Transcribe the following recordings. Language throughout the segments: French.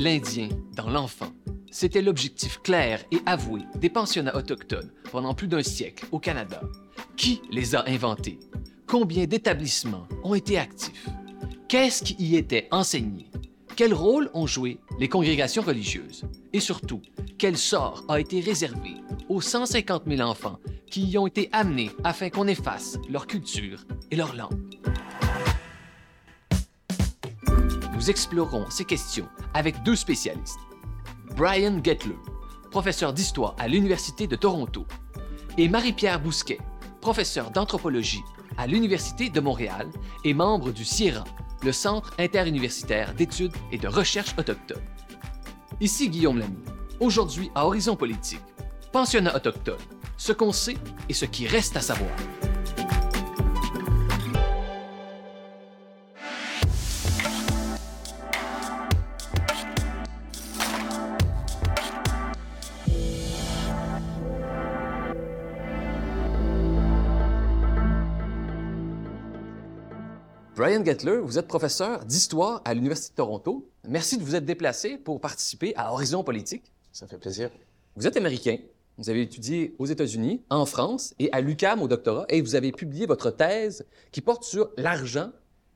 l'Indien dans l'enfant. C'était l'objectif clair et avoué des pensionnats autochtones pendant plus d'un siècle au Canada. Qui les a inventés? Combien d'établissements ont été actifs? Qu'est-ce qui y était enseigné? Quel rôle ont joué les congrégations religieuses? Et surtout, quel sort a été réservé aux 150 000 enfants qui y ont été amenés afin qu'on efface leur culture et leur langue? Nous explorerons ces questions avec deux spécialistes. Brian Gettler, professeur d'histoire à l'Université de Toronto, et Marie-Pierre Bousquet, professeur d'anthropologie à l'Université de Montréal et membre du CIRA, le Centre interuniversitaire d'études et de recherche autochtone. Ici Guillaume Lamy. Aujourd'hui à Horizon Politique, pensionnat autochtone, ce qu'on sait et ce qui reste à savoir. Brian Gettler, vous êtes professeur d'histoire à l'Université de Toronto. Merci de vous être déplacé pour participer à Horizon Politique. Ça fait plaisir. Vous êtes américain. Vous avez étudié aux États-Unis, en France et à l'UCAM au doctorat, et vous avez publié votre thèse qui porte sur l'argent,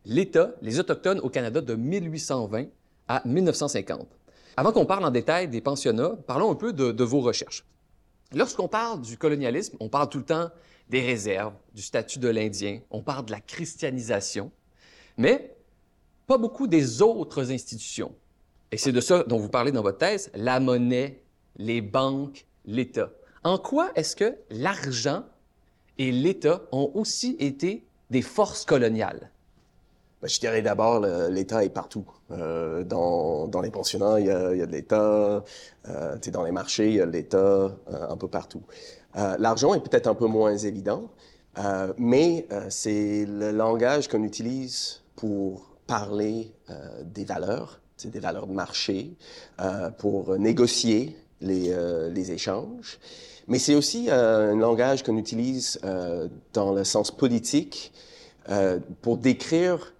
l'État, les Autochtones au Canada de 1820 à 1950. Avant qu'on parle en détail des pensionnats, parlons un peu de, de vos recherches. Lorsqu'on parle du colonialisme, on parle tout le temps des réserves, du statut de l'Indien, on parle de la christianisation, mais pas beaucoup des autres institutions. Et c'est de ça dont vous parlez dans votre thèse, la monnaie, les banques, l'État. En quoi est-ce que l'argent et l'État ont aussi été des forces coloniales? Ben, je dirais d'abord, l'État est partout. Euh, dans, les pensionnats, il y a, de l'État. Euh, dans les marchés, il y a de l'État euh, un peu partout. Euh, L'argent est peut-être un peu moins évident, mais c'est le langage qu'on utilise pour parler euh, des valeurs, des valeurs de marché, euh, pour négocier les, euh, les échanges. Mais c'est aussi un langage qu'on utilise dans le sens politique pour décrire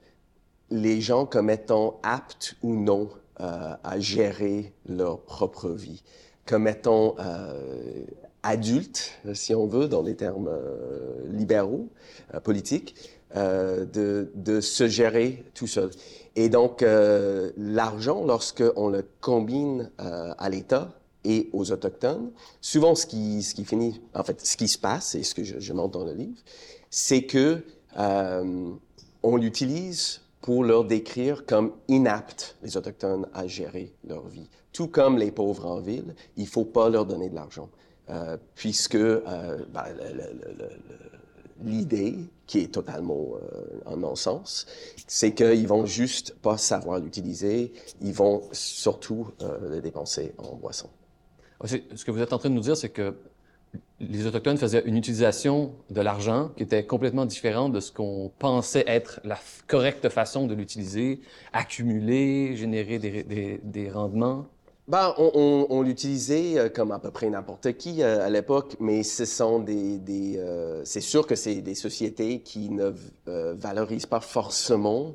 les gens comme étant aptes ou non à gérer leur propre vie, comme étant adultes, si on veut, dans les termes euh, libéraux, euh, politiques, euh, de, se gérer tout seul. Et donc, l'argent, lorsqu'on le combine à l'État et aux Autochtones, souvent ce qui, finit, en fait, ce qui se passe, et ce que je, montre dans le livre, c'est que on l'utilise pour leur décrire comme inaptes, les Autochtones, à gérer leur vie. Tout comme les pauvres en ville, il faut pas leur donner de l'argent. Euh, puisque euh, ben, l'idée, qui est totalement euh, un non-sens, c'est qu'ils vont juste pas savoir l'utiliser, ils vont surtout euh, le dépenser en boisson. C'est- Ce que vous êtes en train de nous dire, c'est que les Autochtones faisaient une utilisation de l'argent qui était complètement différente de ce qu'on pensait être la correcte façon de l'utiliser, accumuler, générer des, des- des rendements. Ben, on, on, on l'utilisait euh, comme à peu près n'importe qui euh, à l'époque, mais ce sont des, des euh, c'est sûr que c'est des sociétés qui ne euh, valorisent pas forcément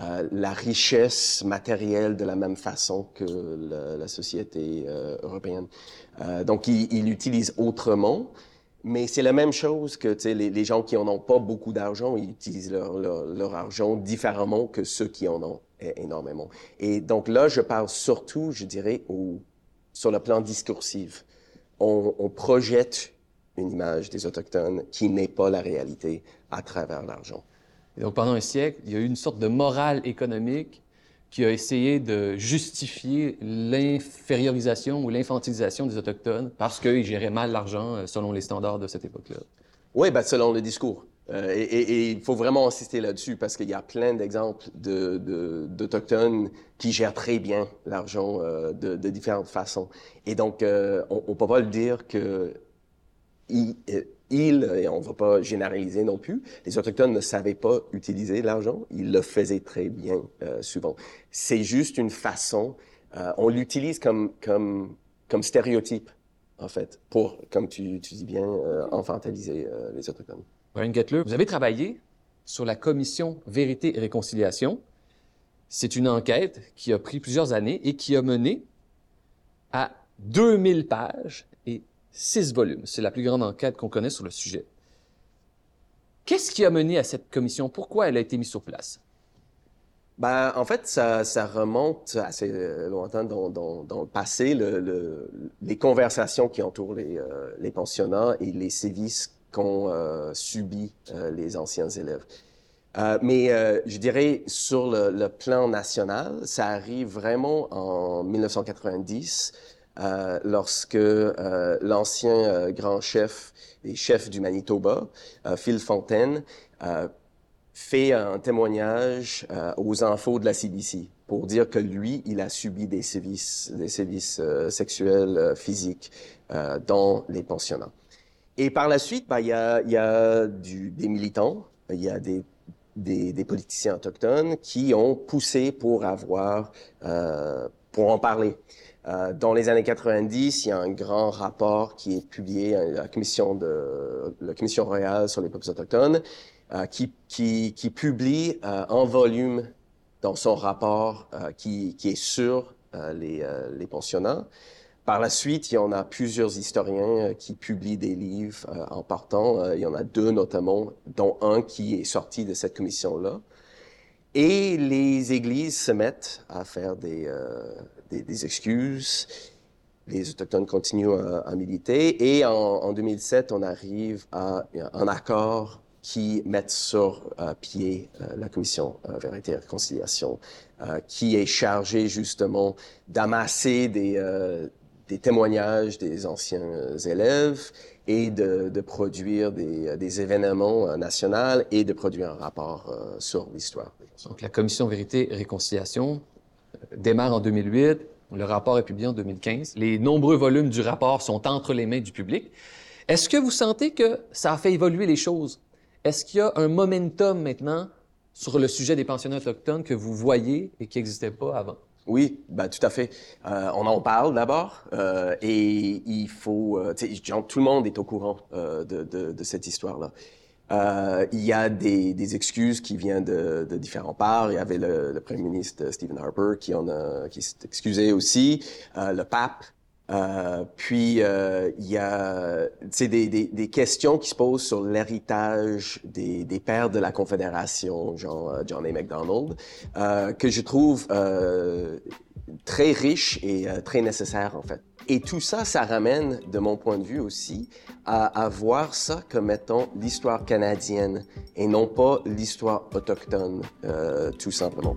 euh, la richesse matérielle de la même façon que la, la société euh, européenne. Donc, ils ils l'utilisent autrement. Mais c'est la même chose que les, les gens qui en ont pas beaucoup d'argent, ils utilisent leur, leur, leur argent différemment que ceux qui en ont énormément. Et donc là, je parle surtout, je dirais, au, sur le plan discursif. On, on projette une image des Autochtones qui n'est pas la réalité à travers l'argent. Donc, pendant un siècle, il y a eu une sorte de morale économique qui a essayé de justifier l'infériorisation ou l'infantilisation des Autochtones parce qu'ils géraient mal l'argent euh, selon les standards de cette époque-là. Oui, ben, selon le discours. Euh, et, il faut vraiment insister là-dessus parce qu'il y a plein d'exemples de, de- d'Autochtones qui gèrent très bien l'argent euh, de, différentes façons. Et donc, euh, on ne peut pas le dire que ils, ils, et on ne va pas généraliser non plus, les Autochtones ne savaient pas utiliser l'argent. Ils le faisaient très bien souvent. C'est juste une façon, on l'utilise comme, stéréotype, en fait, pour, comme tu, tu dis bien, infantiliser euh, les Autochtones. Brian Gettler, vous avez travaillé sur la commission Vérité et Réconciliation. C'est une enquête qui a pris plusieurs années et qui a mené à 2000 pages et 6 volumes. C'est la plus grande enquête qu'on connaît sur le sujet. Qu'est-ce qui a mené à cette commission? Pourquoi elle a été mise sur place? Ben, en fait, ça, ça remonte assez longtemps dans, dans, dans le passé, le, les conversations qui entourent les, euh, les pensionnats et les sévices qu'ont euh, subi euh, les anciens élèves. Euh, mais euh, je dirais sur le, plan national, ça arrive vraiment en 1990, euh, lorsque l'ancien grand chef et chef du Manitoba, Phil Fontaine, fait un témoignage aux infos de la CBC pour dire que lui, il a subi des sévices, des sévices sexuels physiques dans les pensionnats. Et par la suite, bah, il y a, y a du, des militants, il y a des des, des, politiciens autochtones qui ont poussé pour avoir, euh, pour en parler. Euh, dans les années 90, il y a un grand rapport qui est publié à la commission de la commission royale sur les peuples autochtones, euh, qui, qui, qui, publie euh, en volume dans son rapport euh, qui, qui, est sur euh, les, les pensionnats. Par la suite, il y en a plusieurs historiens euh, qui publient des livres euh, en partant. Euh, il y en a deux notamment, dont un qui est sorti de cette commission-là. Et les églises se mettent à faire des, des, des excuses. Les Autochtones continuent à, militer. Et en, en, 2007, on arrive à un accord qui met sur euh, pied euh, la commission euh, Vérité et Réconciliation, qui est chargée justement d'amasser des, des témoignages des anciens élèves et de, produire des, des, événements euh, nationaux et de produire un rapport euh, sur l'histoire. Donc la commission Vérité et Réconciliation euh, démarre en 2008, le rapport est publié en 2015. Les nombreux volumes du rapport sont entre les mains du public. Est-ce que vous sentez que ça a fait évoluer les choses? Est-ce qu'il y a un momentum maintenant sur le sujet des pensionnats autochtones que vous voyez et qui n'existait pas avant? Oui, ben, tout à fait. Euh, on en parle d'abord euh, et il faut... Euh, tout le monde est au courant euh, de, de, de, cette histoire-là. Euh, il y a des, des, excuses qui viennent de, de, différents parts. Il y avait le, le premier ministre Stephen Harper qui, en a, qui s'est excusé aussi, le pape euh, puis euh, il y a des, questions qui se posent sur l'héritage des, pères de la Confédération, genre euh, John A. MacDonald, que je trouve très riche et très nécessaire en fait. Et tout ça, ça ramène, de mon point de vue aussi, à, à voir ça comme étant l'histoire canadienne et non pas l'histoire autochtone, tout simplement.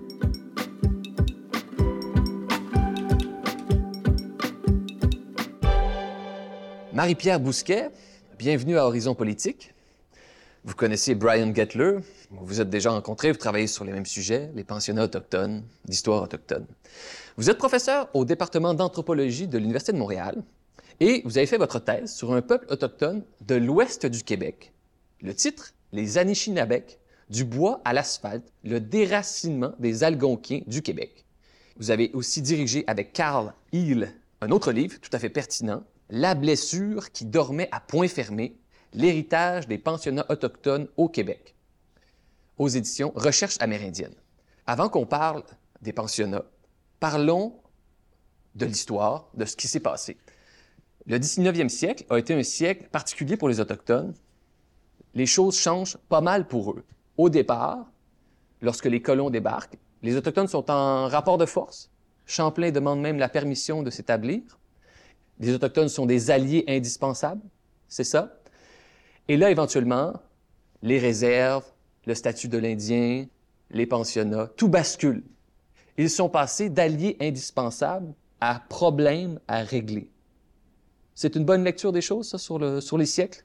Marie-Pierre Bousquet, bienvenue à Horizon Politique. Vous connaissez Brian Gettler, vous vous êtes déjà rencontrés, vous travaillez sur les mêmes sujets, les pensionnats autochtones, l'histoire autochtone. Vous êtes professeur au département d'anthropologie de l'Université de Montréal et vous avez fait votre thèse sur un peuple autochtone de l'ouest du Québec. Le titre, Les Anishinabek, du bois à l'asphalte, le déracinement des Algonquiens du Québec. Vous avez aussi dirigé avec Carl Hill un autre livre tout à fait pertinent, la blessure qui dormait à point fermé, l'héritage des pensionnats autochtones au Québec, aux éditions Recherche amérindienne. Avant qu'on parle des pensionnats, parlons de l'histoire, de ce qui s'est passé. Le 19e siècle a été un siècle particulier pour les Autochtones. Les choses changent pas mal pour eux. Au départ, lorsque les colons débarquent, les Autochtones sont en rapport de force. Champlain demande même la permission de s'établir les Autochtones sont des alliés indispensables, c'est ça? Et là, éventuellement, les réserves, le statut de l'Indien, les pensionnats, tout bascule. Ils sont passés d'alliés indispensables à problèmes à régler. C'est une bonne lecture des choses, ça, sur, le, sur les siècles?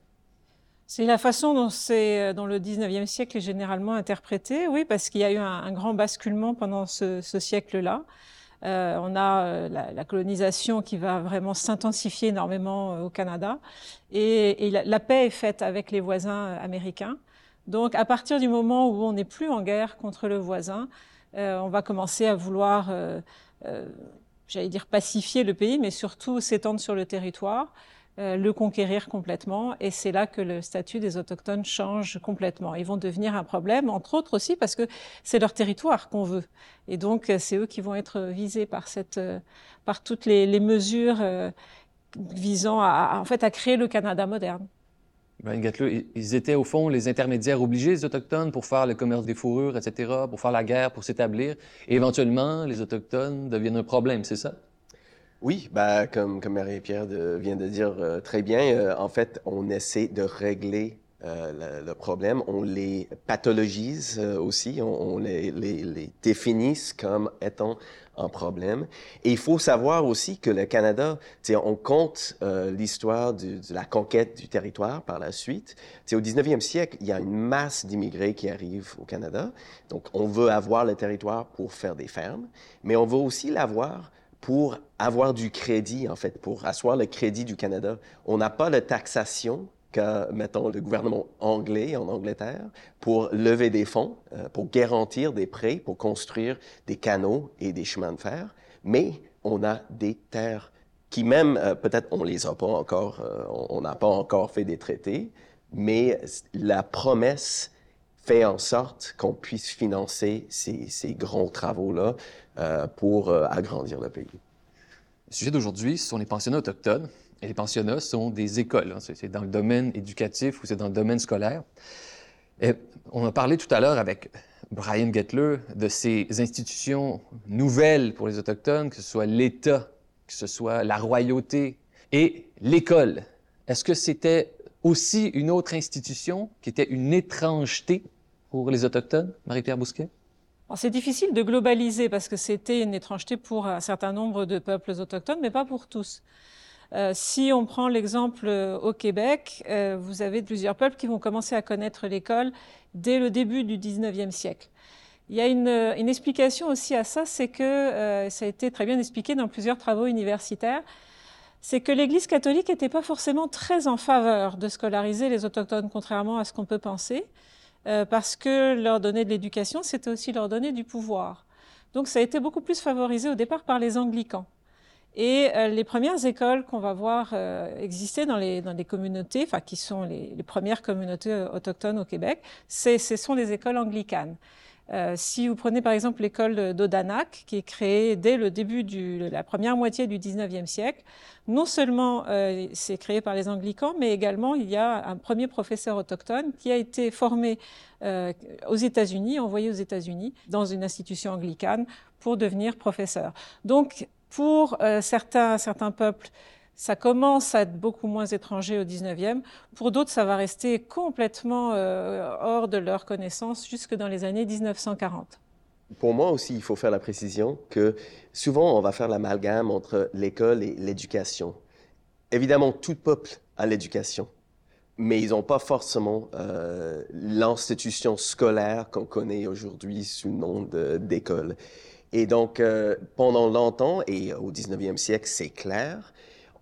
C'est la façon dont, euh, dont le 19e siècle est généralement interprété, oui, parce qu'il y a eu un, grand basculement pendant ce siècle-là. Euh, on a euh, la, la, colonisation qui va vraiment s'intensifier énormément euh, au Canada. Et, et la, la, paix est faite avec les voisins américains. Donc, à partir du moment où on n'est plus en guerre contre le voisin, on va commencer à vouloir, j'allais dire, pacifier le pays, mais surtout s'étendre sur le territoire. Euh, le conquérir complètement. Et c'est là que le statut des Autochtones change complètement. Ils vont devenir un problème, entre autres aussi parce que c'est leur territoire qu'on veut. Et donc, c'est eux qui vont être visés par, cette, par toutes les, mesures visant à, en fait, à créer le Canada moderne. Ben, ils étaient au fond les intermédiaires obligés, les Autochtones, pour faire le commerce des fourrures, etc., pour faire la guerre, pour s'établir. Et éventuellement, les Autochtones deviennent un problème, c'est ça? Oui, bah, comme, comme Marie-Pierre vient de dire euh, très bien, euh, en fait, on essaie de régler euh, le, problème. On les pathologise aussi, on, les, les, les, définisse comme étant un problème. Et il faut savoir aussi que le Canada, on compte l'histoire de la conquête du territoire par la suite. T'sais, au 19e siècle, il y a une masse d'immigrés qui arrivent au Canada. Donc, on veut avoir le territoire pour faire des fermes, mais on veut aussi l'avoir pour avoir du crédit, en fait, pour asseoir le crédit du Canada. On n'a pas la taxation qu'a, mettons, le gouvernement anglais en Angleterre pour lever des fonds, euh, pour garantir des prêts, pour construire des canaux et des chemins de fer, mais on a des terres qui même, euh, peut-être on les a pas encore, euh, on n'a pas encore fait des traités, mais la promesse fait en sorte qu'on puisse financer ces, grands travaux-là euh, pour euh, agrandir le pays. Le sujet d'aujourd'hui, ce sont les pensionnats autochtones. Et les pensionnats sont des écoles. Hein. C'est dans le domaine éducatif ou c'est dans le domaine scolaire. Et on a parlé tout à l'heure avec Brian Gettler de ces institutions nouvelles pour les Autochtones, que ce soit l'État, que ce soit la royauté et l'école. Est-ce que c'était aussi une autre institution qui était une étrangeté pour les Autochtones, Marie-Pierre Bousquet? C'est difficile de globaliser parce que c'était une étrangeté pour un certain nombre de peuples autochtones, mais pas pour tous. Euh, si on prend l'exemple euh, au Québec, euh, vous avez plusieurs peuples qui vont commencer à connaître l'école dès le début du 19e siècle. Il y a une, explication aussi à ça, c'est que euh, ça a été très bien expliqué dans plusieurs travaux universitaires, c'est que l'Église catholique n'était pas forcément très en faveur de scolariser les autochtones, contrairement à ce qu'on peut penser. Euh, parce que leur donner de l'éducation, c'était aussi leur donner du pouvoir. Donc ça a été beaucoup plus favorisé au départ par les anglicans. Et euh, les premières écoles qu'on va voir euh, exister dans les, dans les communautés, enfin qui sont les, les premières communautés autochtones au Québec, ce sont les écoles anglicanes. Euh, si vous prenez par exemple l'école d'Odanak, qui est créée dès le début de la première moitié du 19e siècle, non seulement euh, c'est créé par les anglicans, mais également il y a un premier professeur autochtone qui a été formé euh, aux États-Unis, envoyé aux États-Unis dans une institution anglicane pour devenir professeur. Donc pour certains, certains peuples, ça commence à être beaucoup moins étranger au 19e. Pour d'autres, ça va rester complètement euh, hors de leur connaissance jusque dans les années 1940. Pour moi aussi, il faut faire la précision que souvent, on va faire l'amalgame entre l'école et l'éducation. Évidemment, tout peuple a l'éducation, mais ils n'ont pas forcément euh, l'institution scolaire qu'on connaît aujourd'hui sous le nom d'école. Et donc, euh, pendant longtemps, et au 19e siècle, c'est clair,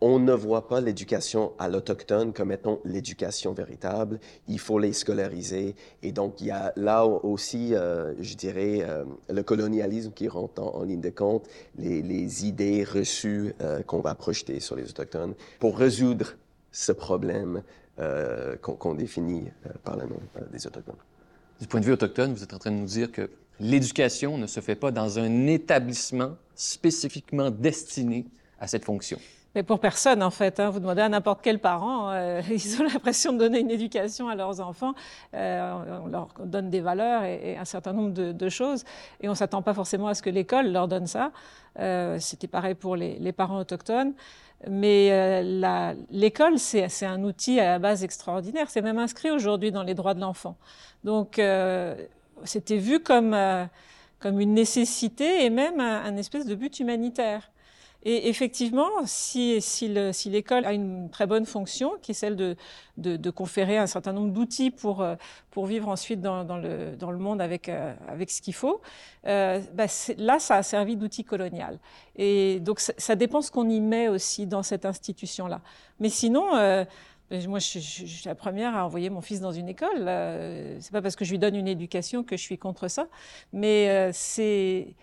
on ne voit pas l'éducation à l'autochtone comme étant l'éducation véritable. Il faut les scolariser. Et donc, il y a là aussi, euh, je dirais, euh, le colonialisme qui rentre en, ligne de compte, les, idées reçues euh, qu'on va projeter sur les autochtones pour résoudre ce problème qu'on définit par le nom des autochtones. Du point de vue autochtone, vous êtes en train de nous dire que l'éducation ne se fait pas dans un établissement spécifiquement destiné à cette fonction. Mais pour personne, en fait. Hein. Vous demandez à n'importe quel parent, euh, ils ont l'impression de donner une éducation à leurs enfants. Euh, on leur donne des valeurs et, un certain nombre de, choses. Et on ne s'attend pas forcément à ce que l'école leur donne ça. Euh, C'était pareil pour les, parents autochtones. Mais euh, l'école, c'est un outil à la base extraordinaire. C'est même inscrit aujourd'hui dans les droits de l'enfant. Donc, euh, c'était vu comme, comme une nécessité et même un espèce de but humanitaire. Et effectivement, si, l'école a une très bonne fonction, qui est celle de, conférer un certain nombre d'outils pour, euh, vivre ensuite dans, le, monde avec, euh, ce qu'il faut, euh, bah là, ça a servi d'outil colonial. Et donc, ça, dépend ce qu'on y met aussi dans cette institution-là. Mais sinon, moi, je, suis la première à envoyer mon fils dans une école. Euh, c'est pas parce que je lui donne une éducation que je suis contre ça, mais c'est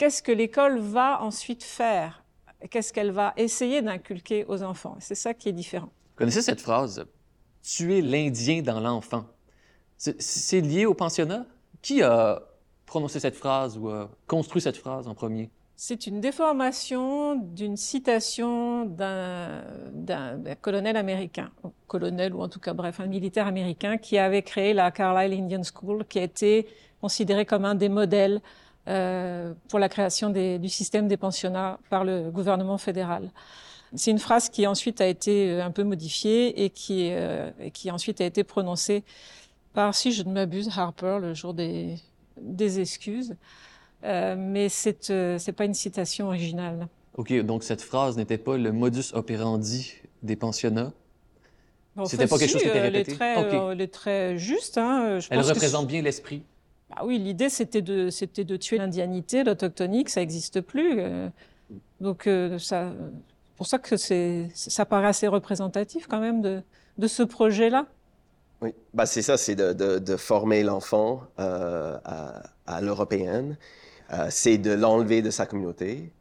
qu'est-ce que l'école va ensuite faire? Qu'est-ce qu'elle va essayer d'inculquer aux enfants? C'est ça qui est différent. Vous connaissez cette phrase Tuer l'Indien dans l'enfant. C'est lié au pensionnat? Qui a prononcé cette phrase ou a construit cette phrase en premier? C'est une déformation d'une citation d'un colonel américain, colonel ou en tout cas bref un militaire américain qui avait créé la Carlisle Indian School, qui a été considéré comme un des modèles euh, pour la création des, du système des pensionnats par le gouvernement fédéral. C'est une phrase qui ensuite a été euh, un peu modifiée et qui, euh, qui ensuite a été prononcée par, si je ne m'abuse, Harper le jour des, des excuses. Euh, mais c'est euh, pas une citation originale. OK, donc cette phrase n'était pas le modus operandi des pensionnats? C'était pas quelque chose qui était répété? Euh, elle est très, juste. Hein, je elle représente bien l'esprit? Bah oui, l'idée c'était de, tuer l'indianité, l'autochtonique, ça n'existe plus. donc ça, pour ça que c'est, ça paraît assez représentatif quand même de, ce projet-là. Oui, bah c'est ça, c'est de, former l'enfant à, à l'européenne euh, c'est de l'enlever de sa communauté.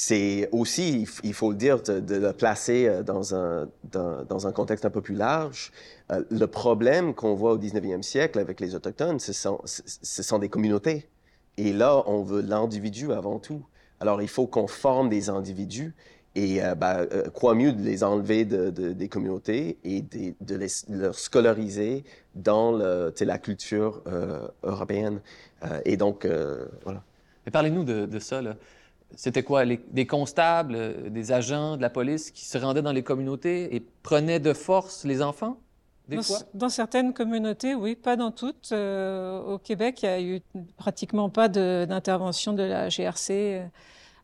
C'est aussi, il faut le dire, de, le placer euh, dans un, dans, un contexte un peu plus large. Euh, le problème qu'on voit au 19e siècle avec les Autochtones, ce sont, ce sont des communautés. Et là, on veut l'individu avant tout. Alors, il faut qu'on forme des individus et bah, quoi mieux de les enlever de, des communautés et de, les, scolariser dans la culture européenne. et donc, voilà parlez-nous de, ça. C'était quoi? des constables, euh, des agents de la police qui se rendaient dans les communautés et prenaient de force les enfants? Des dans, fois? dans certaines communautés, oui, pas dans toutes. Euh, au Québec, il y a eu pratiquement pas d'intervention de, la GRC euh,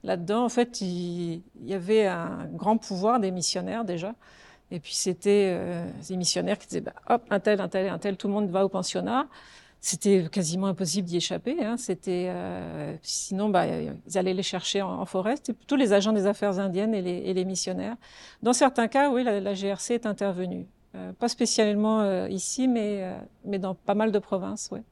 là-dedans. En fait, il, y avait un grand pouvoir des missionnaires déjà. Et puis c'était des missionnaires qui disaient, bah, hop, un tel, un tel, un tel, tout le monde va au pensionnat c'était quasiment impossible d'y échapper. Hein. C'était euh, sinon, bah, ils allaient les chercher en, forêt. C'était plutôt les agents des affaires indiennes et les, missionnaires. Dans certains cas, oui, la, GRC est intervenue. Euh, pas spécialement euh, ici, mais, mais dans pas mal de provinces, ouais.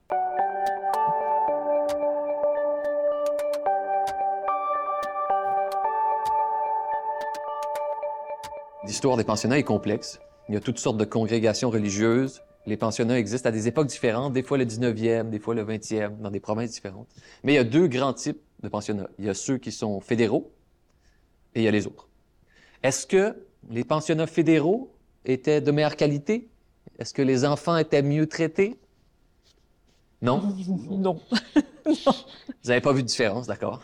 L'histoire des pensionnats est complexe. Il y a toutes sortes de congrégations religieuses, les pensionnats existent à des époques différentes, des fois le 19e, des fois le 20e, dans des provinces différentes. Mais il y a deux grands types de pensionnats. Il y a ceux qui sont fédéraux et il y a les autres. Est-ce que les pensionnats fédéraux étaient de meilleure qualité? Est-ce que les enfants étaient mieux traités? Non? non. Vous n'avez pas vu de différence, d'accord?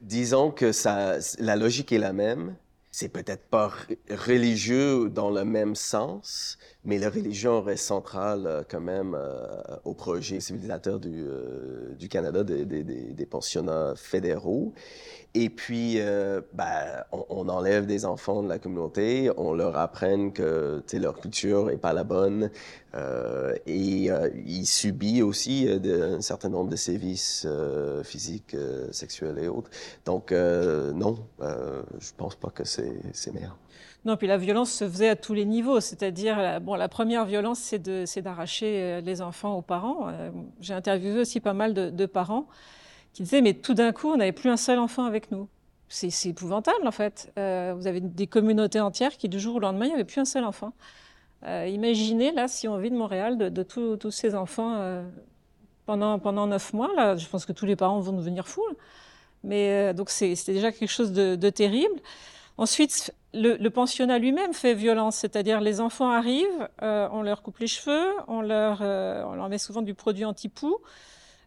Disons que ça, la logique est la même, c'est peut-être pas religieux dans le même sens, mais la religion reste centrale euh, quand même euh, au projet civilisateur du, euh, Canada des, pensionnats fédéraux. Et puis, ben, on, enlève des enfants de la communauté, on leur apprend que leur culture est pas la bonne, et ils subissent aussi un certain nombre de sévices physiques, sexuels et autres. Donc, non, je pense pas que c'est meilleur. Non, puis la violence se faisait à tous les niveaux, c'est-à-dire, bon, la première violence, c'est d'arracher euh, les enfants aux parents. Euh, j'ai interviewé aussi pas mal de, parents qui disaient, mais tout d'un coup, on n'avait plus un seul enfant avec nous. C'est épouvantable, en fait. Euh, vous avez des communautés entières qui, du jour au lendemain, il n'y avait plus un seul enfant. Euh, imaginez, là, si on vit de Montréal, de, tous ces enfants euh, pendant, pendant neuf mois, là, je pense que tous les parents vont devenir fous. Mais donc, c'est déjà quelque chose de, terrible. Ensuite, le, pensionnat lui-même fait violence, c'est-à-dire les enfants arrivent, on leur coupe les cheveux, on leur, on leur met souvent du produit anti-poux.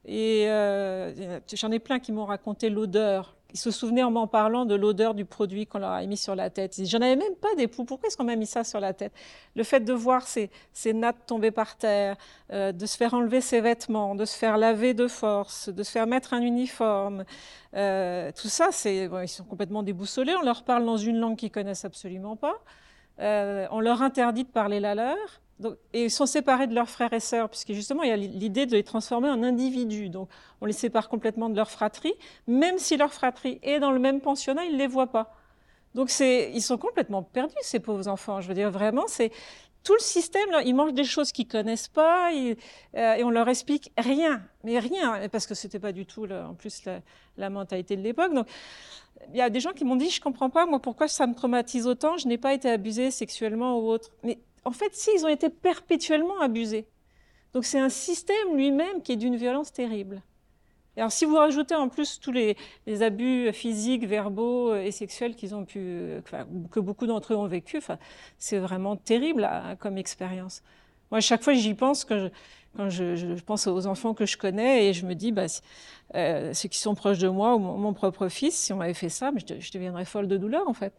Et euh, j'en ai plein qui m'ont raconté l'odeur ils se souvenaient en m'en parlant de l'odeur du produit qu'on leur a mis sur la tête. J'en avais même pas des poux. Pourquoi est-ce qu'on m'a mis ça sur la tête? Le fait de voir ces, ces nattes tomber par terre, euh, de se faire enlever ses vêtements, de se faire laver de force, de se faire mettre un uniforme, euh, tout ça, c'est, bon, ils sont complètement déboussolés. On leur parle dans une langue qu'ils connaissent absolument pas. Euh, on leur interdit de parler la leur. Donc, et ils sont séparés de leurs frères et sœurs, puisque justement, il y a l'idée de les transformer en individus. Donc, on les sépare complètement de leur fratrie, même si leur fratrie est dans le même pensionnat, ils ne les voient pas. Donc ils sont complètement perdus ces pauvres enfants. Je veux dire vraiment, c'est tout le système, ils mangent des choses qu'ils connaissent pas euh, et on leur explique rien, mais rien, parce que c'était pas du tout, en plus, la, mentalité de l'époque. Donc, il y a des gens qui m'ont dit, je comprends pas, moi, pourquoi ça me traumatise autant, je n'ai pas été abusée sexuellement ou autre. Mais en fait, si, ils ont été perpétuellement abusés. Donc, c'est un système lui-même qui est d'une violence terrible alors, si vous rajoutez en plus tous les, abus physiques, verbaux et sexuels qu'ils ont pu, que beaucoup d'entre eux ont vécu, c'est vraiment terrible comme expérience. Moi, à chaque fois, j'y pense quand, je, pense aux enfants que je connais et je me dis, bah, euh, ceux qui sont proches de moi ou mon, propre fils, si on m'avait fait ça, je, deviendrais folle de douleur, en fait.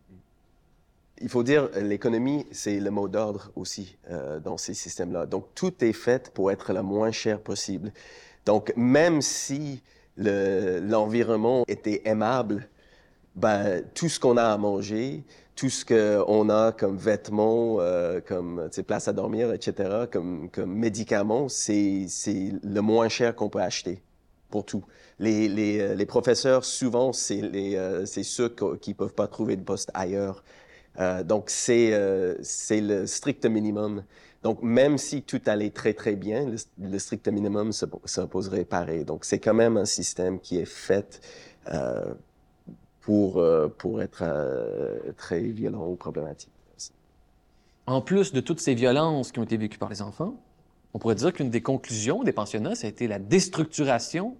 Il faut dire, l'économie, c'est le mot d'ordre aussi euh, dans ces systèmes-là. Donc, tout est fait pour être le moins cher possible. Donc, même si l'environnement était aimable, ben, tout ce qu'on a à manger, tout ce qu'on a comme vêtements, euh, comme place à dormir, etc., comme, comme médicaments, c'est le moins cher qu'on peut acheter pour tout. Les, les, euh, les professeurs, souvent, c'est euh, ceux qui ne peuvent pas trouver de poste ailleurs. Euh, donc, c'est euh, le strict minimum. Donc, même si tout allait très, très bien, le, strict minimum s'imposerait pareil. Donc, c'est quand même un système qui est fait euh, pour, pour être très violent ou problématique. En plus de toutes ces violences qui ont été vécues par les enfants, on pourrait dire qu'une des conclusions des pensionnats, ça a été la déstructuration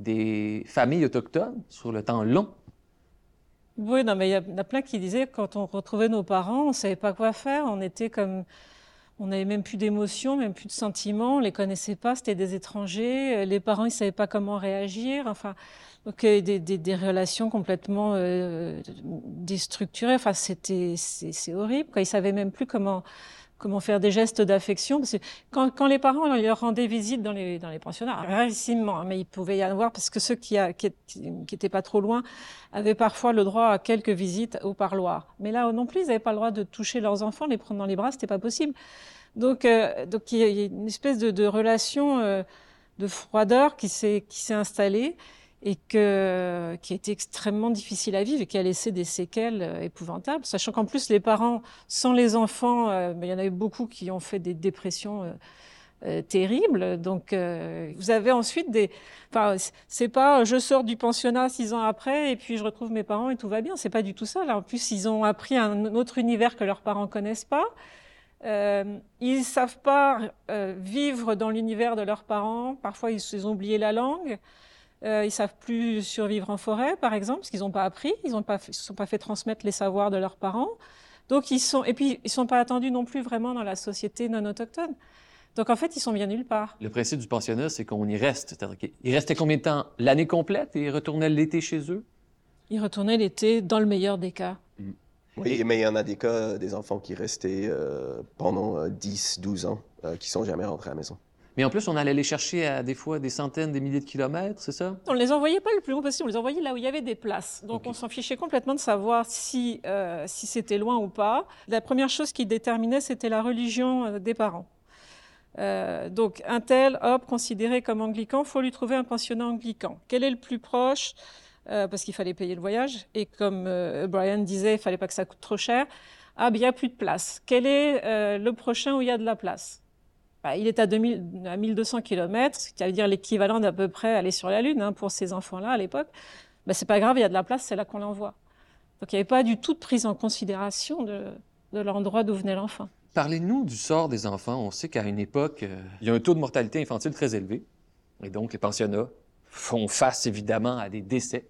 des familles autochtones sur le temps long. Oui, non, mais il y, y, a plein qui disaient quand on retrouvait nos parents, on ne savait pas quoi faire, on était comme on n'avait même plus d'émotions, même plus de sentiments, on les connaissait pas, c'était des étrangers, les parents ils savaient pas comment réagir, enfin donc des, relations complètement euh, déstructurées, enfin c'était c'est horrible, ils savaient même plus comment comment faire des gestes d'affection. Quand, quand, les parents leur rendaient visite dans les, dans les pensionnats, rarissimement, mais il pouvait y avoir parce que ceux qui, a, qui, étaient pas trop loin avaient parfois le droit à quelques visites au parloir. Mais là non plus, ils n'avaient pas le droit de toucher leurs enfants, les prendre dans les bras, c'était pas possible. Donc, euh, donc il y a une espèce de, de relation euh, de froideur qui qui s'est installée et que, qui a été extrêmement difficile à vivre et qui a laissé des séquelles euh, épouvantables, sachant qu'en plus les parents, sans les enfants, euh, il y en avait beaucoup qui ont fait des dépressions euh, euh terribles. Donc vous avez ensuite des, enfin c'est pas je sors du pensionnat six ans après et puis je retrouve mes parents et tout va bien. C'est pas du tout ça. Là en plus ils ont appris un autre univers que leurs parents connaissent pas. Ils savent pas vivre dans l'univers de leurs parents. Parfois ils ont oublié la langue. Euh, ils savent plus survivre en forêt, par exemple, parce qu'ils n'ont pas appris, ils ne se sont pas fait transmettre les savoirs de leurs parents. Donc ils sont, et puis ils sont pas attendus non plus vraiment dans la société non autochtone. Donc en fait, ils sont bien nulle part. Le principe du pensionnat, c'est qu'on y reste. Ils restaient combien de temps? L'année complète et ils retournaient l'été chez eux? Ils retournaient l'été, dans le meilleur des cas. Mm. Oui, mais il y en a des cas, des enfants qui restaient euh, pendant 10, euh, 12 ans, euh, qui sont jamais rentrés à la maison. Mais en plus, on allait les chercher à des fois des centaines, des milliers de kilomètres, c'est ça? On ne les envoyait pas le plus loin possible, on les envoyait là où il y avait des places. Donc on s'en fichait complètement de savoir si, euh, si c'était loin ou pas. La première chose qui déterminait, c'était la religion euh, des parents. Euh, donc un tel, hop, considéré comme anglican, faut lui trouver un pensionnat anglican. Quel est le plus proche? Parce qu'il fallait payer le voyage. Et comme Brian disait, il fallait pas que ça coûte trop cher. Ah, il n'y a plus de place. Quel est le prochain où il y a de la place? Il est à, 2000, à 1200 km, ce qui veut dire l'équivalent d'à peu près aller sur la Lune hein, pour ces enfants-là à l'époque. Bah, c'est pas grave, il y a de la place, c'est là qu'on l'envoie. Donc il n'y avait pas du tout de prise en considération de, de l'endroit d'où venait l'enfant. Parlez-nous du sort des enfants. On sait qu'à une époque, euh, il y a un taux de mortalité infantile très élevé. Et donc, les pensionnats font face évidemment à des décès.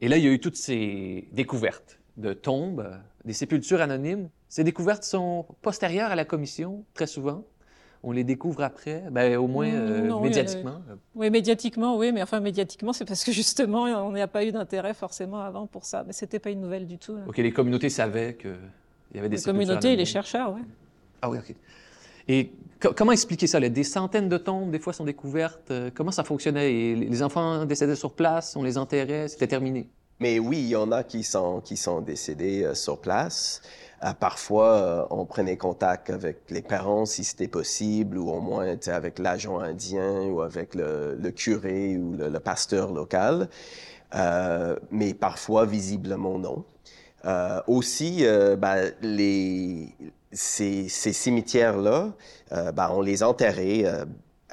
Et là, il y a eu toutes ces découvertes de tombes, euh, des sépultures anonymes. Ces découvertes sont postérieures à la commission, très souvent on les découvre après, ben, au moins euh, médiatiquement. Oui, médiatiquement, oui, mais enfin médiatiquement, c'est parce que justement, on n'y a pas eu d'intérêt forcément avant pour ça. Mais c'était pas une nouvelle du tout. Ok, les communautés savaient qu'il y avait des. Les communautés et les chercheurs, oui. Ah oui, ok. Et comment expliquer ça? Des centaines de tombes, des fois, sont découvertes. Euh, comment ça fonctionnait? les enfants décédaient sur place, on les enterrait, c'était terminé? Mais oui, il y en a qui sont, qui sont décédés euh, sur place. Euh, parfois, euh, on prenait contact avec les parents si c'était possible, ou au moins avec l'agent indien ou avec le, curé ou le, pasteur local. mais parfois, visiblement, non. Euh, aussi, ben, les, ces, ces cimetières-là, ben, on les enterrait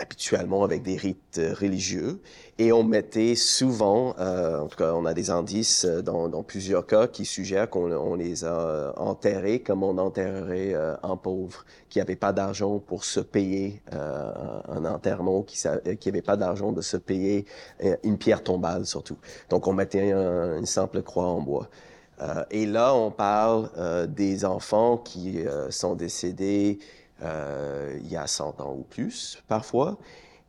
habituellement avec des rites euh, religieux. Et on mettait souvent, euh, en tout cas, on a des indices euh, dans, dans plusieurs cas qui suggèrent qu'on on les a enterrés comme on enterrerait un pauvre qui n'avait pas d'argent pour se payer un enterrement, qui n'avait pas d'argent de se payer une pierre tombale surtout. Donc on mettait une simple croix en bois. et là, on parle des enfants qui sont décédés euh, il y a 100 ans ou plus parfois.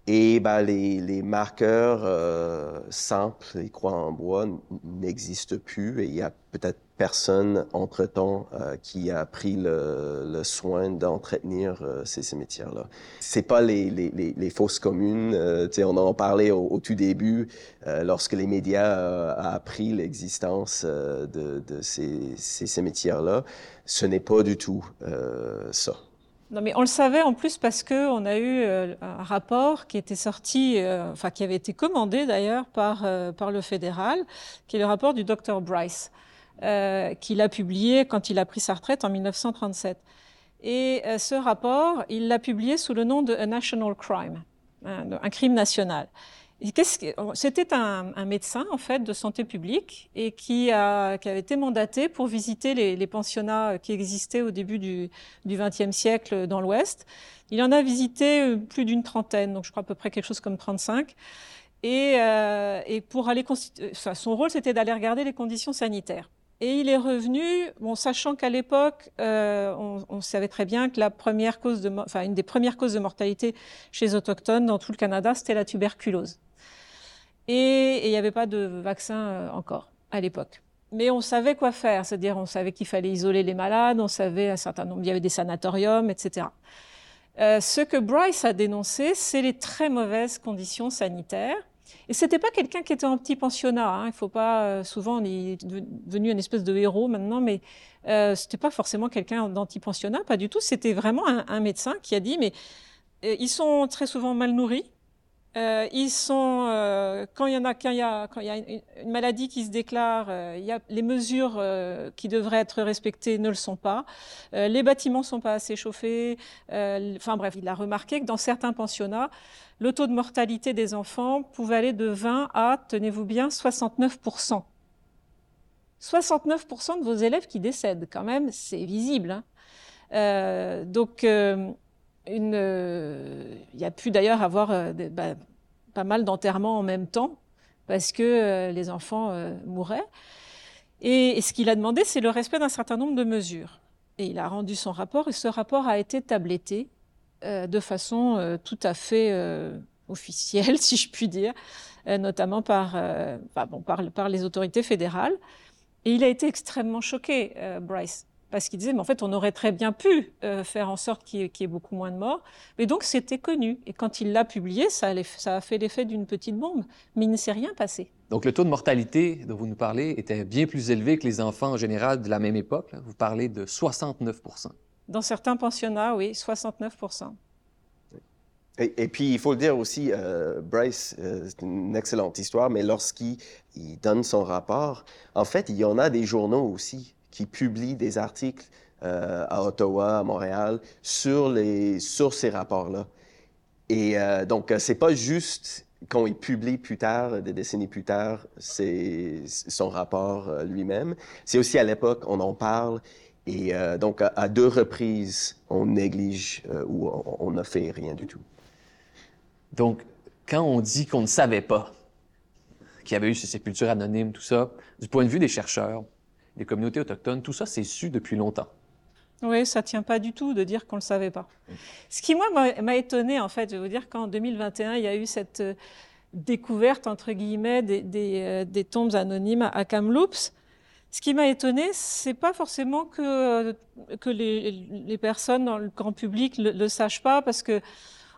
Et ben, les, les marqueurs euh, simples, les croix en bois, n'existent plus et il y a peut-être personne entre-temps euh, qui a pris le, le soin d'entretenir euh, ces cimetières-là. C'est pas les, les, les, les fausses communes. Euh, on en parlait au, au tout début, lorsque les médias ont appris l'existence de, de, ces, ces cimetières-là. Ce n'est pas du tout ça. Non, mais on le savait en plus parce que on a eu euh, un rapport qui était sorti, euh, enfin qui avait été commandé d'ailleurs par euh, par le fédéral, qui est le rapport du docteur Bryce, qu'il a publié quand il a pris sa retraite en 1937. Et ce rapport, il l'a publié sous le nom de A National Crime, un crime national. C'était un, médecin en fait de santé publique et qui, a, qui avait été mandaté pour visiter les, pensionnats qui existaient au début du XXe siècle dans l'Ouest. Il en a visité euh, plus d'une trentaine, donc je crois à peu près quelque chose comme 35. Et, euh, et pour aller, son rôle, c'était d'aller regarder les conditions sanitaires. Et il est revenu, sachant qu'à l'époque, euh, on, on, savait très bien que la première cause de, enfin, une des premières causes de mortalité chez les autochtones dans tout le Canada, c'était la tuberculose. Et il n'y avait pas de vaccin euh, encore à l'époque. Mais on savait quoi faire, c'est-à-dire on savait qu'il fallait isoler les malades, on savait un certain nombre, il y avait des sanatoriums, etc. Euh, ce que Bryce a dénoncé, c'est les très mauvaises conditions sanitaires. Et c'était pas quelqu'un qui était en petit pensionnat. Hein. Il faut pas euh, souvent on est devenu une espèce de héros maintenant, mais euh, c'était pas forcément quelqu'un d'anti-pensionnat, pas du tout. C'était vraiment un, un, médecin qui a dit mais euh, ils sont très souvent mal nourris. Euh, ils sont, euh, quand il y en a, quand il y a, quand il y a une, maladie qui se déclare, euh, il y a, les mesures euh, qui devraient être respectées ne le sont pas. Euh, les bâtiments sont pas assez chauffés. Enfin bref, il a remarqué que dans certains pensionnats, le taux de mortalité des enfants pouvait aller de 20 à, tenez-vous bien, 69% 69% de vos élèves qui décèdent, quand même, c'est visible. Hein. donc euh, il y a pu d'ailleurs avoir euh, bah, pas mal d'enterrements en même temps parce que euh, les enfants mouraient. Et, ce qu'il a demandé, c'est le respect d'un certain nombre de mesures. Et il a rendu son rapport, et ce rapport a été tabletté de façon tout à fait officielle, si je puis dire, notamment par, les autorités fédérales. Et il a été extrêmement choqué, Bryce, parce qu'il disait, mais en fait, on aurait très bien pu euh, faire en sorte qu'il y, qu ait beaucoup moins de morts. Mais donc, c'était connu. Et quand il l'a publié, ça, allait, ça, a fait l'effet d'une petite bombe. Mais il ne s'est rien passé. Donc, le taux de mortalité dont vous nous parlez était bien plus élevé que les enfants en général de la même époque. Là. Vous parlez de 69% Dans certains pensionnats, oui, 69 et, et, puis, il faut le dire aussi, euh, Bryce, euh, c'est une excellente histoire, mais lorsqu'il donne son rapport, en fait, il y en a des journaux aussi qui publient des articles euh, à Ottawa, à Montréal, sur, les, sur ces rapports-là. Et euh, donc, euh, c'est pas juste quand il publie plus tard, des décennies plus tard, son rapport euh, lui-même. C'est aussi à l'époque, on en parle. Et donc, à, deux reprises, on néglige ou on n'a fait rien du tout. Donc, quand on dit qu'on ne savait pas qu'il y avait eu ces sépultures anonymes, tout ça, du point de vue des chercheurs, des communautés autochtones, tout ça, c'est su depuis longtemps. Oui, ça tient pas du tout de dire qu'on le savait pas. Ce qui, moi, m'a étonné, en fait, je vais vous dire qu'en 2021, il y a eu cette euh, découverte, entre guillemets, des, des, euh, des tombes anonymes à Kamloops. Ce qui m'a étonné, c'est pas forcément que, que les, les, personnes dans le grand public le, le sachent pas, parce que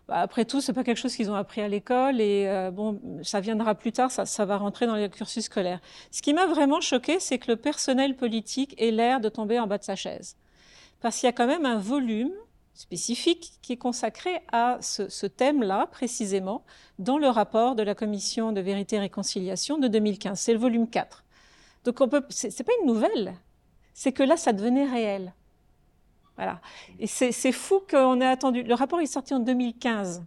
après tout, c'est pas quelque chose qu'ils ont appris à l'école et euh, bon, ça viendra plus tard, ça, va rentrer dans les cursus scolaires. Ce qui m'a vraiment choqué, c'est que le personnel politique ait l'air de tomber en bas de sa chaise, parce qu'il y a quand même un volume spécifique qui est consacré à ce, ce thème-là précisément dans le rapport de la commission de vérité et réconciliation de 2015. C'est le volume 4. Donc on peut, c'est pas une nouvelle. c'est que là, ça devenait réel. Voilà. Et c'est fou qu'on ait attendu. Le rapport est sorti en 2015.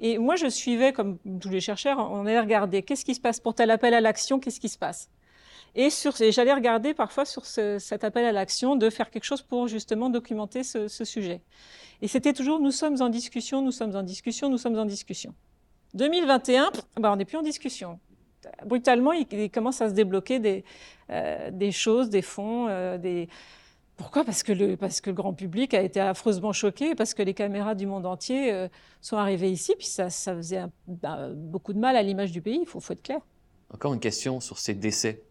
Et moi, je suivais, comme tous les chercheurs, on allait regarder qu'est-ce qui se passe pour tel appel à l'action, qu'est-ce qui se passe. Et, j'allais regarder parfois sur cet appel à l'action de faire quelque chose pour justement documenter ce, sujet. Et c'était toujours nous sommes en discussion, nous sommes en discussion, nous sommes en discussion. 2021, bah, on n'est plus en discussion. Brutalement, il, commence à se débloquer des, euh, des choses, des fonds, euh, des, pourquoi? Parce que, le, grand public a été affreusement choqué, parce que les caméras du monde entier euh, sont arrivées ici, puis ça, faisait bah, beaucoup de mal à l'image du pays, il faut, être clair. Encore une question sur ces décès.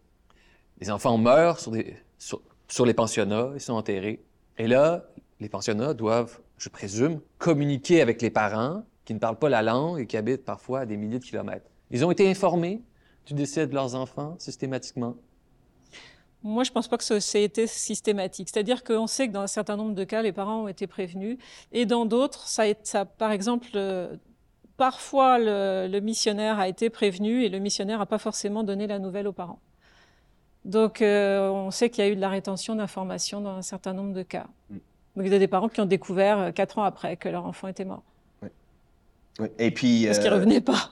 Les enfants meurent sur les pensionnats, ils sont enterrés. Et là, les pensionnats doivent, je présume, communiquer avec les parents qui ne parlent pas la langue et qui habitent parfois à des milliers de kilomètres. Ils ont été informés du décès de leurs enfants systématiquement. Moi, je ne pense pas que ça ait été systématique. C'est-à-dire qu'on sait que dans un certain nombre de cas, les parents ont été prévenus, et dans d'autres, ça, ça, par exemple, euh, parfois le, missionnaire a été prévenu et le missionnaire n'a pas forcément donné la nouvelle aux parents. Donc, euh, on sait qu'il y a eu de la rétention d'informations dans un certain nombre de cas. Mm. Donc, il y a des parents qui ont découvert euh, quatre ans après que leur enfant était mort. Et puis. Parce qu'ils ne revenaient pas.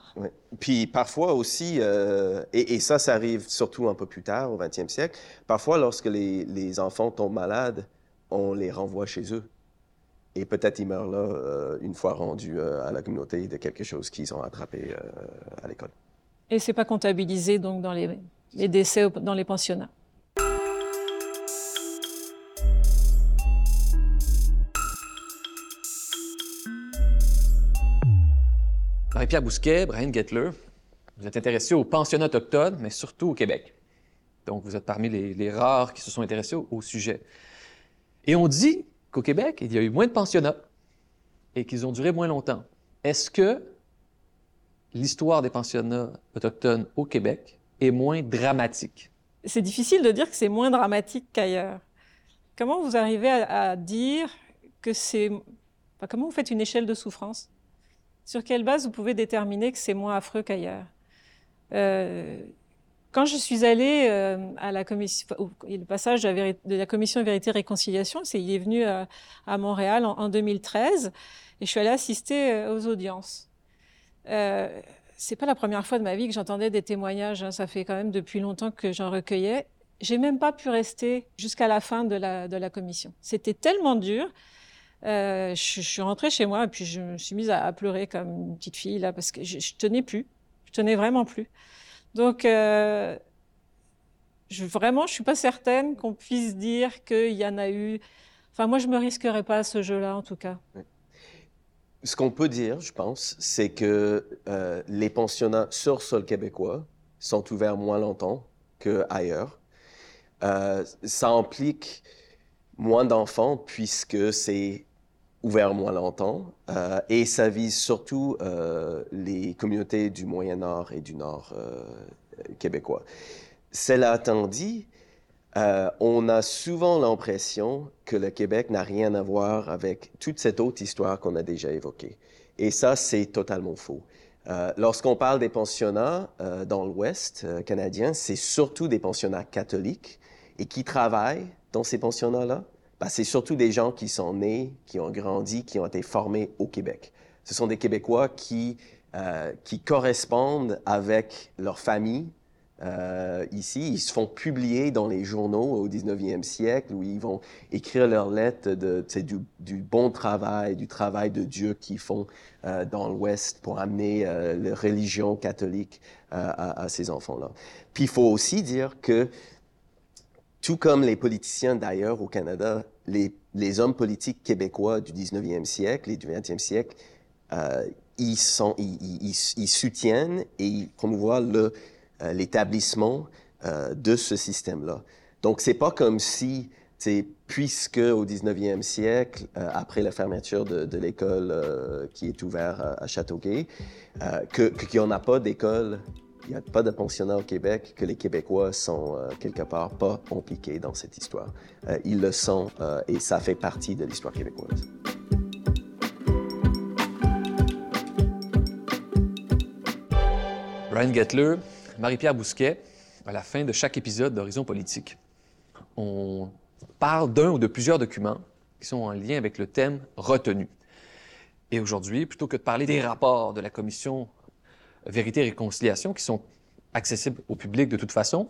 Puis parfois aussi, euh, et, ça, ça arrive surtout un peu plus tard, au 20e siècle, parfois lorsque les, les enfants tombent malades, on les renvoie chez eux. Et peut-être ils meurent là euh, une fois rendus euh, à la communauté de quelque chose qu'ils ont attrapé à l'école. Et c'est pas comptabilisé donc dans les, les décès dans les pensionnats? Marie-Pierre Bousquet, Brian Gettler, vous êtes intéressé aux pensionnats autochtones, mais surtout au Québec. Donc, vous êtes parmi les, rares qui se sont intéressés au, sujet. Et on dit qu'au Québec, il y a eu moins de pensionnats et qu'ils ont duré moins longtemps. Est-ce que l'histoire des pensionnats autochtones au Québec est moins dramatique? C'est difficile de dire que c'est moins dramatique qu'ailleurs. Comment vous arrivez à, dire que c'est... comment vous faites une échelle de souffrance? Sur quelle base vous pouvez déterminer que c'est moins affreux qu'ailleurs euh, Quand je suis allée euh, à la commission, le passage de la, commission Vérité et Réconciliation, il est venu euh, à, Montréal en, 2013 et je suis allée assister aux audiences. Euh, c'est pas la première fois de ma vie que j'entendais des témoignages. Hein, ça fait quand même depuis longtemps que j'en recueillais. J'ai même pas pu rester jusqu'à la fin de la commission. C'était tellement dur. Euh, je, suis rentrée chez moi et puis je me suis mise à, pleurer comme une petite fille là parce que je, je tenais plus, je tenais vraiment plus. Donc euh, je, vraiment, je suis pas certaine qu'on puisse dire qu'il y en a eu. Enfin, moi, je me risquerais pas à ce jeu-là, en tout cas. Ce qu'on peut dire, je pense, c'est que euh, les pensionnats sur sol québécois sont ouverts moins longtemps qu'ailleurs. Euh, ça implique moins d'enfants puisque c'est ouvert moins longtemps euh, et ça vise surtout euh, les communautés du Moyen-Nord et du Nord euh, québécois. Cela étant dit, on a souvent l'impression que le Québec n'a rien à voir avec toute cette autre histoire qu'on a déjà évoquée. Et ça, c'est totalement faux. Lorsqu'on parle des pensionnats dans l'Ouest canadien, c'est surtout des pensionnats catholiques et qui travaillent dans ces pensionnats-là, c'est surtout des gens qui sont nés, qui ont grandi, qui ont été formés au Québec. Ce sont des Québécois qui, euh, qui correspondent avec leur famille euh, ici. Ils se font publier dans les journaux au 19e siècle où ils vont écrire leurs lettres de, du, du bon travail, du travail de Dieu qu'ils font euh, dans l'Ouest pour amener euh, la religion catholique euh, à, à, ces enfants-là. Puis il faut aussi dire que tout comme les politiciens d'ailleurs au Canada, les, hommes politiques québécois du 19e siècle et du 20e siècle, euh, ils, soutiennent et ils promouvoient euh, l'établissement euh, de ce système-là. Donc, c'est pas comme si, puisque au 19e siècle, après la fermeture de, l'école qui est ouverte à, à Châteauguay, qu'il n'y en a pas d'école il n'y a pas de pensionnat au Québec que les Québécois sont euh, quelque part pas impliqués dans cette histoire. Euh, ils le sont euh, et ça fait partie de l'histoire québécoise. Brian Gettler, Marie-Pierre Bousquet, à la fin de chaque épisode d'Horizon politique, on parle d'un ou de plusieurs documents qui sont en lien avec le thème retenu. Et aujourd'hui, plutôt que de parler des rapports de la commission Vérité et Réconciliation, qui sont accessibles au public de toute façon,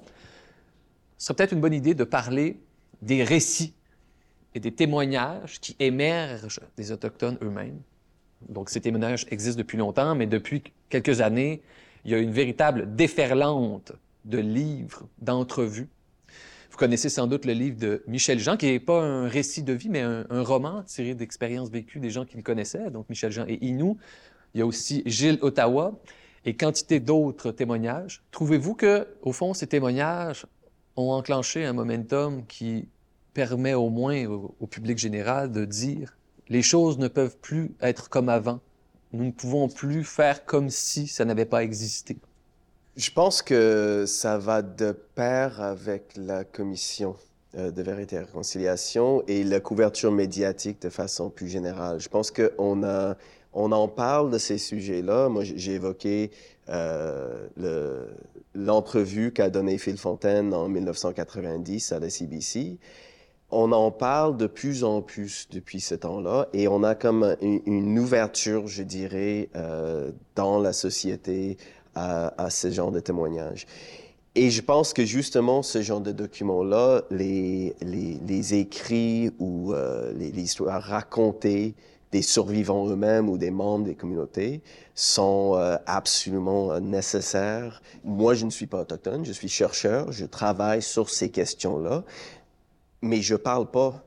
ce serait peut-être une bonne idée de parler des récits et des témoignages qui émergent des Autochtones eux-mêmes. Donc, ces témoignages existent depuis longtemps, mais depuis quelques années, il y a une véritable déferlante de livres, d'entrevues. Vous connaissez sans doute le livre de Michel Jean, qui n'est pas un récit de vie, mais un, roman tiré d'expériences vécues des gens qui le connaissaient, donc Michel Jean et Inou. Il y a aussi Gilles Ottawa et quantité d'autres témoignages. Trouvez-vous que, au fond, ces témoignages ont enclenché un momentum qui permet au moins au, public général de dire les choses ne peuvent plus être comme avant. Nous ne pouvons plus faire comme si ça n'avait pas existé. Je pense que ça va de pair avec la commission euh, de vérité et réconciliation et la couverture médiatique de façon plus générale. Je pense qu'on a, on en parle de ces sujets-là. Moi, j'ai évoqué euh, l'entrevue qu'a donnée Phil Fontaine en 1990 à la CBC. On en parle de plus en plus depuis ce temps-là et on a comme une, ouverture, je dirais, euh, dans la société à, ce genre de témoignages. Et je pense que justement, ce genre de documents-là, les, écrits ou euh, les, histoires racontées des survivants eux-mêmes ou des membres des communautés sont euh, absolument euh, nécessaires. Moi, je ne suis pas autochtone, je suis chercheur, je travaille sur ces questions-là, mais je parle pas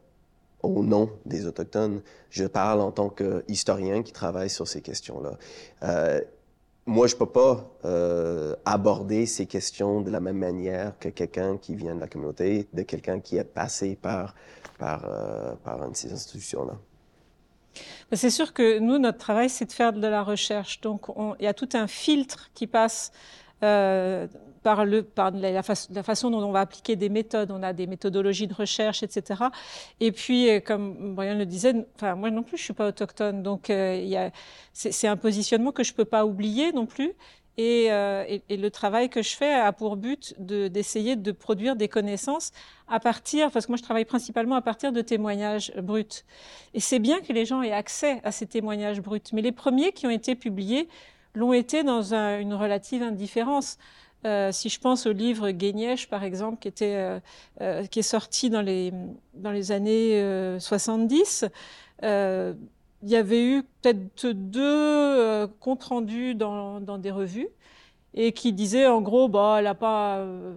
au nom des Autochtones, je parle en tant qu'historien qui travaille sur ces questions-là. Euh, moi, je peux pas euh, aborder ces questions de la même manière que quelqu'un qui vient de la communauté, de quelqu'un qui est passé par, par, euh, par une de ces institutions-là. C'est sûr que nous, notre travail, c'est de faire de la recherche. Donc, il y a tout un filtre qui passe euh, par, la, façon dont on va appliquer des méthodes. On a des méthodologies de recherche, etc. Et puis, euh, comme Brian le disait, moi non plus, je suis pas autochtone. Donc, euh, c'est un positionnement que je peux pas oublier non plus. Euh, et, le travail que je fais a pour but d'essayer de, produire des connaissances à partir, parce que moi je travaille principalement à partir de témoignages bruts. Et c'est bien que les gens aient accès à ces témoignages bruts, mais les premiers qui ont été publiés l'ont été dans une relative indifférence. Euh, si je pense au livre Guénièche, par exemple, qui, euh, est sorti dans les, années 70, euh, il y avait eu peut-être deux euh, comptes rendus dans, dans, des revues et qui disaient en gros, bah, elle n'est pas, euh,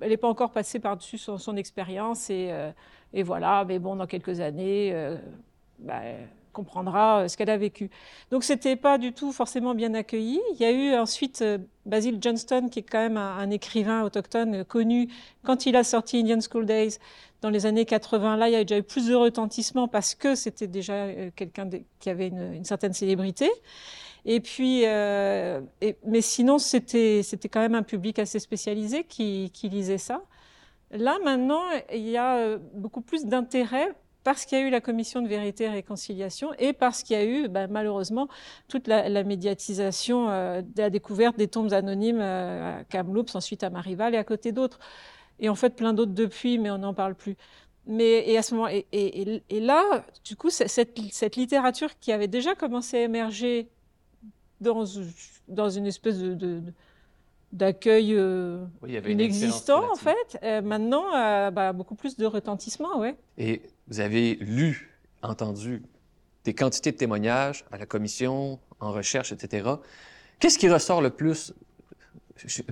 elle pas encore passée par-dessus son, expérience et, euh, et, voilà, mais bon, dans quelques années, bah, elle comprendra ce qu'elle a vécu. Donc c'était pas du tout forcément bien accueilli. Il y a eu ensuite Basil Johnston, qui est quand même un, écrivain autochtone connu, quand il a sorti Indian School Days, dans les années 80, là, il y a déjà eu plus de retentissement parce que c'était déjà euh, quelqu'un qui avait une, certaine célébrité. Et puis, euh, mais sinon, c'était quand même un public assez spécialisé qui, qui lisait ça. Là, maintenant, il y a euh, beaucoup plus d'intérêt parce qu'il y a eu la commission de vérité et réconciliation et parce qu'il y a eu, ben, malheureusement, toute la, médiatisation de la découverte des tombes anonymes à Kamloops, ensuite à Marival et à côté d'autres et en fait plein d'autres depuis, mais on n'en parle plus. Mais et à ce moment et, là, du coup, cette, littérature qui avait déjà commencé à émerger dans, une espèce de d'accueil euh, inexistant en fait, euh, maintenant euh, bah, beaucoup plus de retentissement, ouais. Et vous avez lu, entendu des quantités de témoignages à la commission, en recherche, etc. Qu'est-ce qui ressort le plus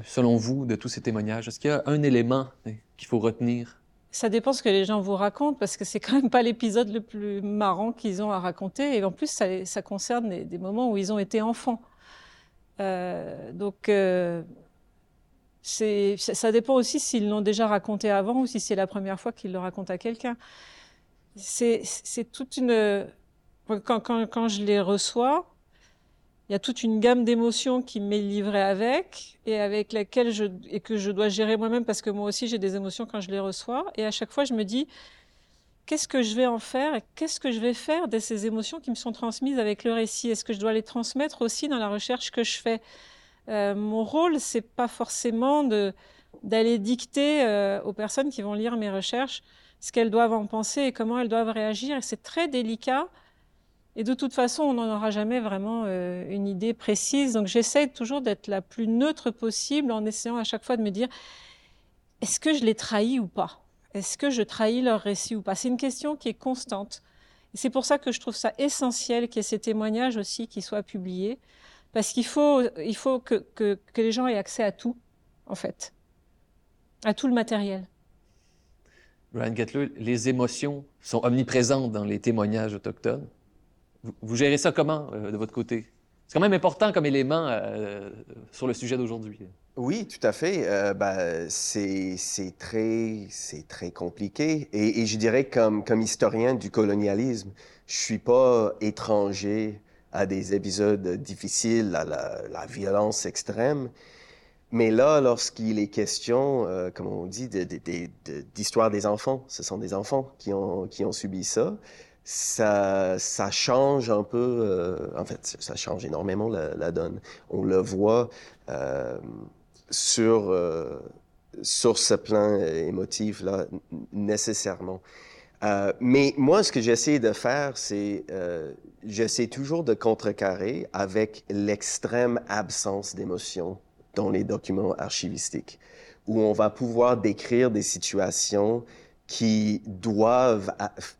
selon vous, de tous ces témoignages? Est-ce qu'il y a un élément hein, qu'il faut retenir? Ça dépend ce que les gens vous racontent, parce que c'est quand même pas l'épisode le plus marrant qu'ils ont à raconter. Et en plus, ça, ça concerne des, des, moments où ils ont été enfants. Euh, donc, ça dépend aussi s'ils l'ont déjà raconté avant ou si c'est la première fois qu'ils le racontent à quelqu'un. C'est, toute une... Quand, quand, je les reçois, il y a toute une gamme d'émotions qui m'est livrée avec et avec laquelle je et que je dois gérer moi-même parce que moi aussi j'ai des émotions quand je les reçois. Et à chaque fois je me dis qu'est-ce que je vais en faire qu'est-ce que je vais faire de ces émotions qui me sont transmises avec le récit? Est-ce que je dois les transmettre aussi dans la recherche que je fais? Euh, Mon rôle c'est pas forcément d'aller dicter euh, aux personnes qui vont lire mes recherches ce qu'elles doivent en penser et comment elles doivent réagir. C'est très délicat. Et de toute façon, on n'en aura jamais vraiment euh, une idée précise. Donc j'essaie toujours d'être la plus neutre possible en essayant à chaque fois de me dire, est-ce que je les trahis ou pas? Est-ce que je trahis leur récit ou pas? C'est une question qui est constante. C'est pour ça que je trouve ça essentiel qu'il y ait ces témoignages aussi qui soient publiés. Parce qu'il faut, il faut que, que, que les gens aient accès à tout, en fait. À tout le matériel. Brian Gettler, les émotions sont omniprésentes dans les témoignages autochtones. Vous, gérez ça comment euh, de votre côté? C'est quand même important comme élément euh, sur le sujet d'aujourd'hui. Oui, tout à fait. Euh, ben, c'est très, très compliqué. Et, et, je dirais comme, comme historien du colonialisme, je suis pas étranger à des épisodes difficiles, à la, violence extrême. Mais là, lorsqu'il est question, euh, comme on dit, d'histoire de, des enfants, ce sont des enfants qui ont, qui ont subi ça, ça, ça change un peu, euh, en fait, ça change énormément la, la donne. On le voit euh, sur, euh, sur ce plan émotif-là, nécessairement. Euh, mais moi, ce que j'essaie de faire, c'est euh, j'essaie toujours de contrecarrer avec l'extrême absence d'émotion dans les documents archivistiques, où on va pouvoir décrire des situations qui doivent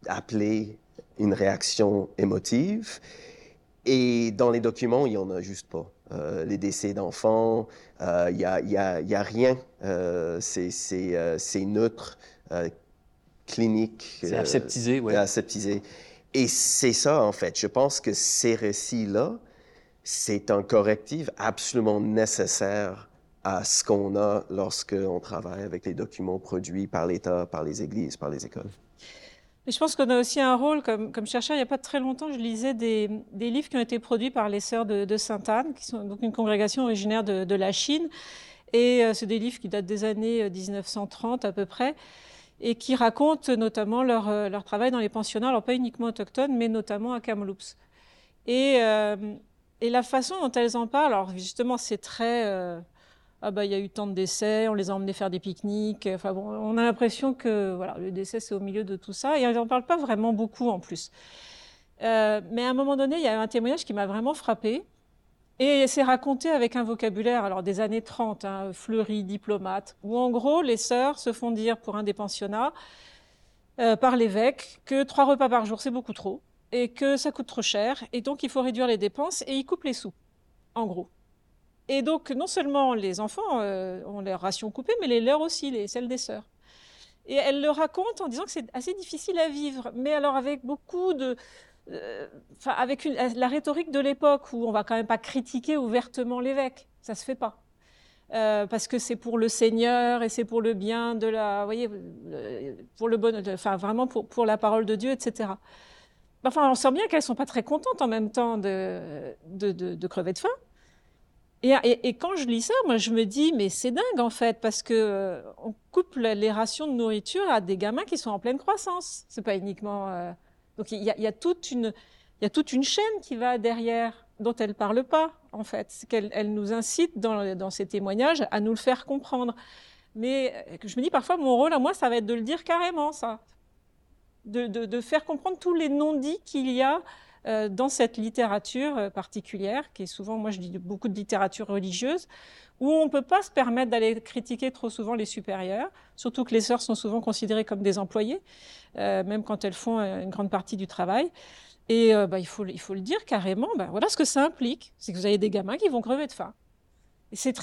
appeler une réaction émotive. Et dans les documents, il n'y en a juste pas. Euh, les décès d'enfants, il euh, n'y a, y a, rien. C'est neutre, clinique. C'est aseptisé, oui. Aseptisé. Et c'est ça, en fait. Je pense que ces récits-là, c'est un correctif absolument nécessaire à ce qu'on a lorsqu'on travaille avec les documents produits par l'État, par les églises, par les écoles. Mais je pense qu'on a aussi un rôle, comme, comme, chercheur, il n'y a pas très longtemps, je lisais des, des, livres qui ont été produits par les sœurs de, de Sainte-Anne, qui sont donc une congrégation originaire de, de la Chine. Et euh, c'est des livres qui datent des années 1930 euh, à peu près, et qui racontent notamment leur, euh, leur travail dans les pensionnats, alors pas uniquement autochtones, mais notamment à Kamloops. Et, euh, la façon dont elles en parlent, alors justement, c'est très. Euh, ah bah il y a eu tant de décès, on les a emmenés faire des pique-niques. Enfin bon, on a l'impression que voilà, le décès c'est au milieu de tout ça et elles n'en parlent pas vraiment beaucoup en plus. Mais à un moment donné, il y a un témoignage qui m'a vraiment frappé et c'est raconté avec un vocabulaire alors des années 30, hein, fleuri, diplomate, où en gros les sœurs se font dire pour un des pensionnats euh, par l'évêque que trois repas par jour c'est beaucoup trop et que ça coûte trop cher, et donc il faut réduire les dépenses, et ils coupent les sous, en gros. Et donc, non seulement les enfants euh, ont leurs rations coupées, mais les leurs aussi, les, celles des sœurs. Et elle le raconte en disant que c'est assez difficile à vivre, mais alors avec beaucoup de... Euh, avec une, la rhétorique de l'époque, où on va quand même pas critiquer ouvertement l'évêque, ça se fait pas. Euh, parce que c'est pour le Seigneur et c'est pour le bien de la, vous voyez, pour le bon, enfin vraiment pour, pour la parole de Dieu, etc. Enfin, on sent bien qu'elles sont pas très contentes en même temps de, de, de, de crever de faim. Et, quand je lis ça, moi, je me dis, mais c'est dingue en fait, parce que euh, on coupe les rations de nourriture à des gamins qui sont en pleine croissance. C'est pas uniquement. Euh... Donc il y a, toute une, chaîne qui va derrière, dont elle parle pas en fait. Elle nous incite dans, ces témoignages à nous le faire comprendre. Mais euh, je me dis parfois, mon rôle à moi, ça va être de le dire carrément, ça de faire comprendre tous les non-dits qu'il y a euh, dans cette littérature euh, particulière, qui est souvent, moi je dis beaucoup de littérature religieuse, où on ne peut pas se permettre d'aller critiquer trop souvent les supérieurs, surtout que les sœurs sont souvent considérées comme des employés, euh, même quand elles font une grande partie du travail. Et bah, il, faut, le dire carrément, bah, voilà ce que ça implique, c'est que vous avez des gamins qui vont crever de faim.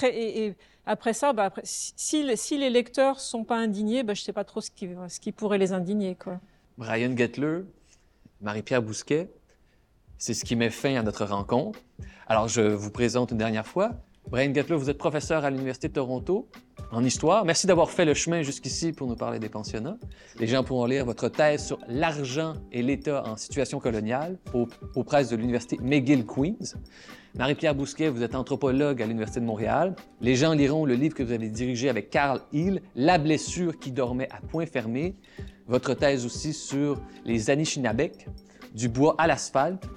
Et, après ça, bah, si, les lecteurs sont pas indignés, je ne sais pas trop ce qui, pourrait les indigner. Brian Gettler, Marie-Pierre Bousquet, c'est ce qui met fin à notre rencontre. Alors, je vous présente une dernière fois. Brian Gettler, vous êtes professeur à l'Université de Toronto en histoire. Merci d'avoir fait le chemin jusqu'ici pour nous parler des pensionnats. Les gens pourront lire votre thèse sur l'argent et l'État en situation coloniale aux, presses de l'Université McGill Queens. Marie-Pierre Bousquet, vous êtes anthropologue à l'Université de Montréal. Les gens liront le livre que vous avez dirigé avec Carl Hill, La blessure qui dormait à point fermé. Votre thèse aussi sur les Anishinabek, du bois à l'asphalte.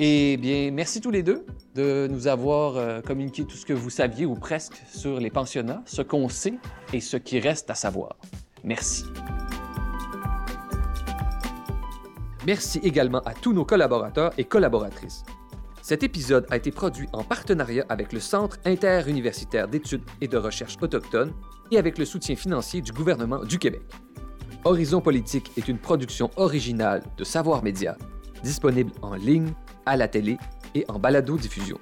Et bien, merci tous les deux de nous avoir euh, communiqué tout ce que vous saviez ou presque sur les pensionnats, ce qu'on sait et ce qui reste à savoir. Merci. Merci également à tous nos collaborateurs et collaboratrices. Cet épisode a été produit en partenariat avec le Centre interuniversitaire d'études et de recherche autochtones et avec le soutien financier du gouvernement du Québec. Horizon Politique est une production originale de Savoir Média, disponible en ligne, à la télé et en balado-diffusion.